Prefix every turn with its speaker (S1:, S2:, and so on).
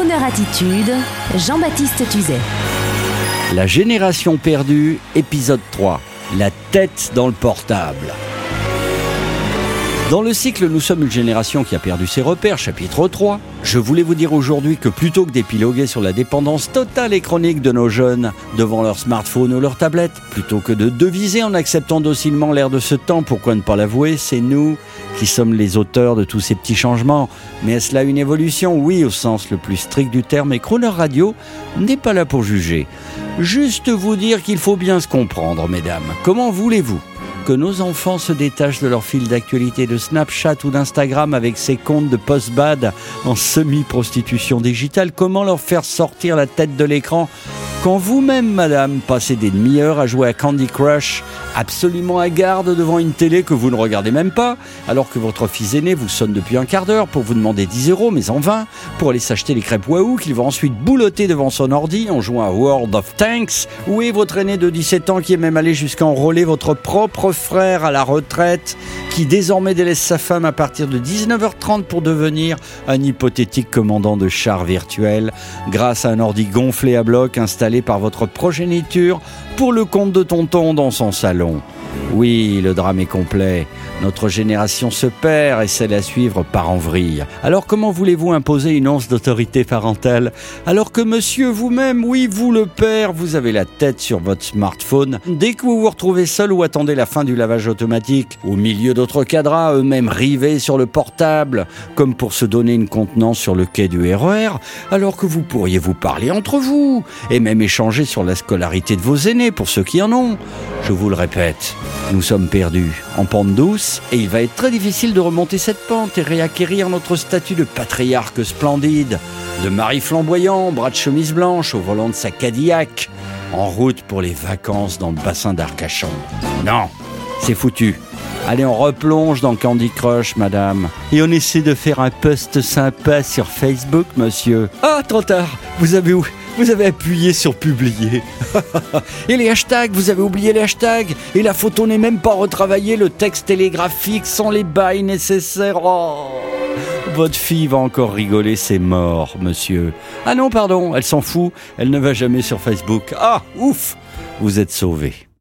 S1: Crooner Attitude, Jean-Baptiste Tuzet.
S2: La génération perdue, épisode 3. La tête dans le portable. Dans le cycle Nous sommes une génération qui a perdu ses repères, chapitre 3, je voulais vous dire aujourd'hui que plutôt que d'épiloguer sur la dépendance totale et chronique de nos jeunes devant leur smartphone ou leur tablette, plutôt que de deviser en acceptant docilement l'air de ce temps, pourquoi ne pas l'avouer, c'est nous qui sommes les auteurs de tous ces petits changements. Mais est-ce là une évolution? Oui, au sens le plus strict du terme, et Crooner Radio n'est pas là pour juger. Juste vous dire qu'il faut bien se comprendre, mesdames. Comment voulez-vous que nos enfants se détachent de leur fil d'actualité de Snapchat ou d'Instagram avec ces comptes de post-bad en semi-prostitution digitale, comment leur faire sortir la tête de l'écran? Quand vous-même, madame, passez des demi-heures à jouer à Candy Crush, absolument à garde devant une télé que vous ne regardez même pas, alors que votre fils aîné vous sonne depuis un quart d'heure pour vous demander 10 euros, mais en vain, pour aller s'acheter les crêpes Wahoo qu'il va ensuite boulotter devant son ordi en jouant à World of Tanks, où est votre aîné de 17 ans qui est même allé jusqu'à enrôler votre propre frère à la retraite, qui désormais délaisse sa femme à partir de 19h30 pour devenir un hypothétique commandant de char virtuel, grâce à un ordi gonflé à bloc installé par votre progéniture pour le compte de tonton dans son salon. Oui, le drame est complet. Notre génération se perd et celle à suivre part en vrille. Alors comment voulez-vous imposer une once d'autorité parentale? Alors que monsieur vous-même, oui, vous le père, vous avez la tête sur votre smartphone dès que vous vous retrouvez seul ou attendez la fin du lavage automatique, au milieu d'autres cadras, eux-mêmes rivés sur le portable, comme pour se donner une contenance sur le quai du RER, e alors que vous pourriez vous parler entre vous et même échanger sur la scolarité de vos aînés pour ceux qui en ont. Je vous le répète, nous sommes perdus en pente douce et il va être très difficile de remonter cette pente et réacquérir notre statut de patriarque splendide, de mari flamboyant, bras de chemise blanche au volant de sa Cadillac, en route pour les vacances dans le bassin d'Arcachon. Non, c'est foutu. Allez, on replonge dans Candy Crush, madame. Et on essaie de faire un post sympa sur Facebook, monsieur. Ah, trop tard. Vous avez où? Vous avez appuyé sur publier. et les hashtags, vous avez oublié les hashtags. Et la photo n'est même pas retravaillée, le texte télégraphique sans les bails nécessaires. Oh votre fille va encore rigoler, c'est mort, monsieur. Ah non, pardon, elle s'en fout, elle ne va jamais sur Facebook. Ah, ouf, vous êtes sauvé.